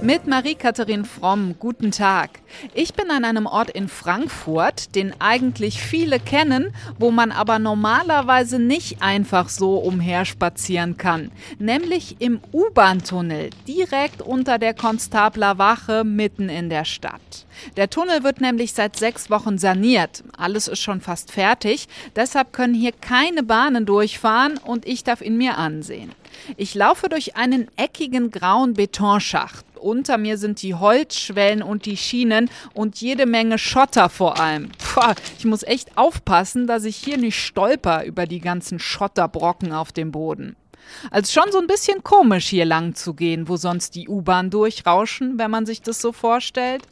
Mit Marie-Katharin Fromm, guten Tag. Ich bin an einem Ort in Frankfurt, den eigentlich viele kennen, wo man aber normalerweise nicht einfach so umherspazieren kann. Nämlich im U-Bahn-Tunnel, direkt unter der Konstabler Wache mitten in der Stadt. Der Tunnel wird nämlich seit sechs Wochen saniert. Alles ist schon fast fertig. Deshalb können hier keine Bahnen durchfahren und ich darf ihn mir ansehen. Ich laufe durch einen eckigen grauen Betonschacht. Unter mir sind die Holzschwellen und die Schienen und jede Menge Schotter vor allem. Puh, ich muss echt aufpassen, dass ich hier nicht stolper über die ganzen Schotterbrocken auf dem Boden. Also schon so ein bisschen komisch hier lang zu gehen, wo sonst die U-Bahn durchrauschen, wenn man sich das so vorstellt.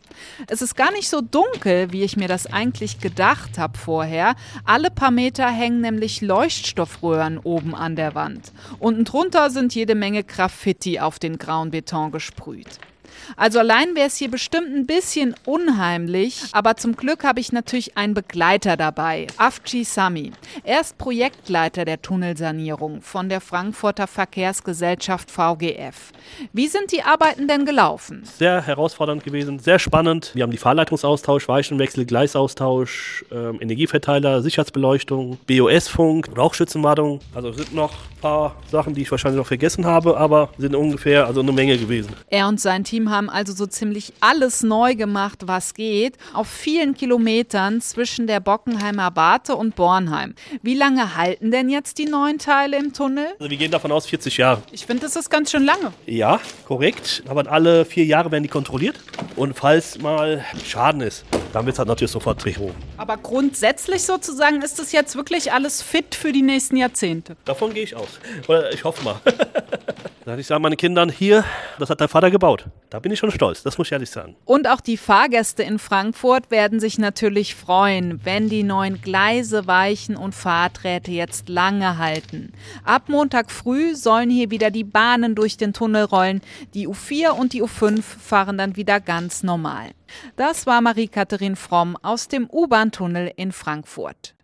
Es ist gar nicht so dunkel, wie ich mir das eigentlich gedacht habe vorher. Alle paar Meter hängen nämlich Leuchtstoffröhren oben an der Wand. Unten drunter sind jede Menge Graffiti auf den grauen Beton gesprüht. Also allein wäre es hier bestimmt ein bisschen unheimlich, aber zum Glück habe ich natürlich einen Begleiter dabei, Afji Sami. Er ist Projektleiter der Tunnelsanierung von der Frankfurter Verkehrsgesellschaft VGF. Wie sind die Arbeiten denn gelaufen? Sehr herausfordernd gewesen, sehr spannend. Wir haben die Fahrleitungsaustausch, Weichenwechsel, Gleisaustausch, äh, Energieverteiler, Sicherheitsbeleuchtung, BOS-Funk, Rauchschützenwartung. Also es sind noch ein paar Sachen, die ich wahrscheinlich noch vergessen habe, aber sind ungefähr also eine Menge gewesen. Er und sein Team haben also so ziemlich alles neu gemacht, was geht, auf vielen Kilometern zwischen der Bockenheimer Warte und Bornheim. Wie lange halten denn jetzt die neuen Teile im Tunnel? Also wir gehen davon aus 40 Jahre. Ich finde, das ist ganz schön lange. Ja, korrekt. Aber alle vier Jahre werden die kontrolliert. Und falls mal Schaden ist, dann wird es halt natürlich sofort behoben. Aber grundsätzlich sozusagen ist das jetzt wirklich alles fit für die nächsten Jahrzehnte. Davon gehe ich aus. Oder ich hoffe mal. Dann ich sage meinen Kindern, hier, das hat dein Vater gebaut. Da bin ich schon stolz, das muss ich ehrlich sagen. Und auch die Fahrgäste in Frankfurt werden sich natürlich freuen, wenn die neuen Gleise, Weichen und Fahrträte jetzt lange halten. Ab Montag früh sollen hier wieder die Bahnen durch den Tunnel rollen. Die U4 und die U5 fahren dann wieder ganz normal. Das war Marie-Katharin Fromm aus dem U-Bahn-Tunnel in Frankfurt.